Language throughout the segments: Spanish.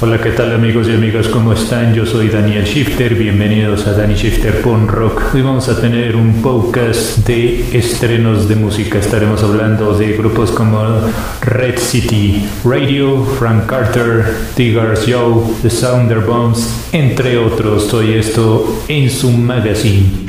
Hola, ¿qué tal amigos y amigas? ¿Cómo están? Yo soy Daniel Shifter, bienvenidos a Danny Shifter Punk Rock. Hoy vamos a tener un podcast de estrenos de música. Estaremos hablando de grupos como Red City Radio, Frank Carter, Tigers Joe, The Sounder Bombs, entre otros. Soy esto en su magazine.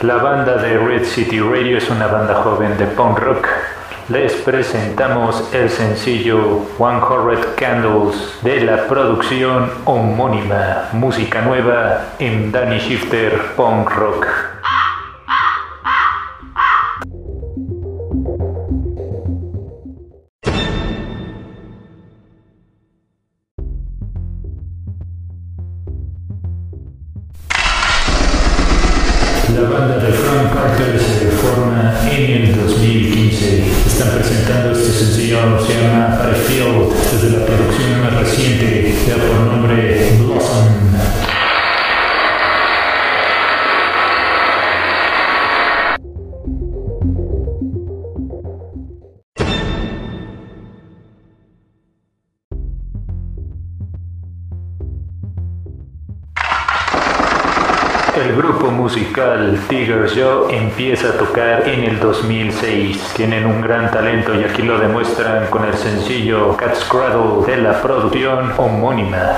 La banda de Red City Radio es una banda joven de punk rock les presentamos el sencillo One Hundred Candles de la producción homónima, música nueva en Danny Shifter Punk Rock. La banda de Frank Carter se forma en el 2015. Están presentando este sencillo, se llama Field, desde la producción más reciente, da por nombre El grupo musical Tigers Joe empieza a tocar en el 2006. Tienen un gran talento y aquí lo demuestran con el sencillo Cat's Cradle de la producción homónima.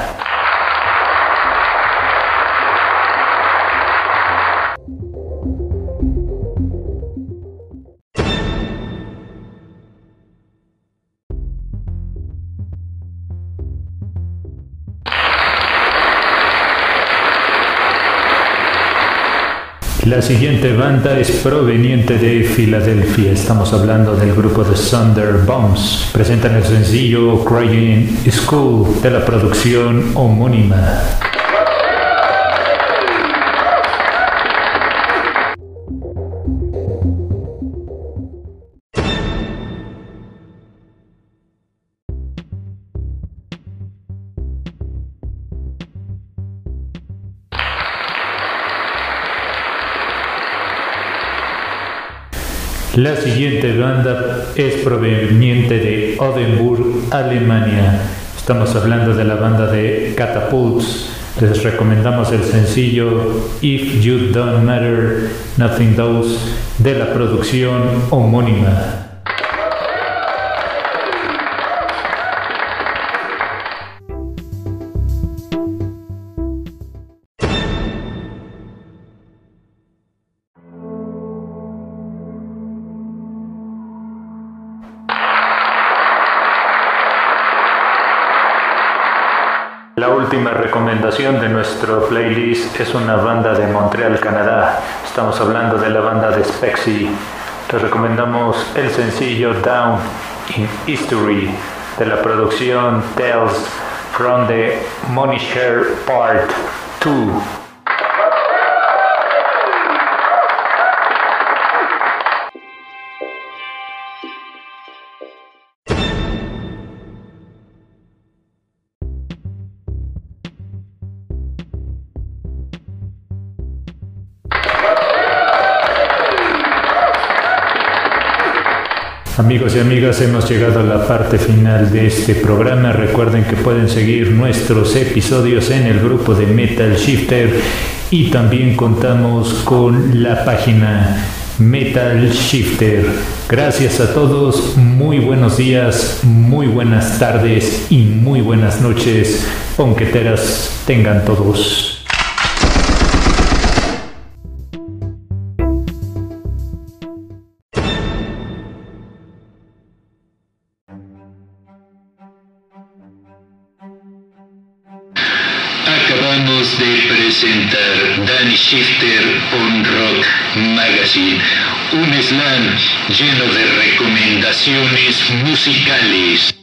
La siguiente banda es proveniente de Filadelfia. Estamos hablando del grupo The Thunder Bombs. Presentan el sencillo Crying School de la producción homónima. La siguiente banda es proveniente de Odenburg, Alemania. Estamos hablando de la banda de Catapults. Les recomendamos el sencillo If You Don't Matter, Nothing Does de la producción homónima. Última recomendación de nuestro playlist es una banda de Montreal, Canadá. Estamos hablando de la banda de Spexy. Les recomendamos el sencillo Down in History de la producción Tales from the Money Part 2. Amigos y amigas, hemos llegado a la parte final de este programa. Recuerden que pueden seguir nuestros episodios en el grupo de Metal Shifter y también contamos con la página Metal Shifter. Gracias a todos, muy buenos días, muy buenas tardes y muy buenas noches, ponqueteras tengan todos. Acabamos de presentar Danny Shifter on Rock Magazine, un slam lleno de recomendaciones musicales.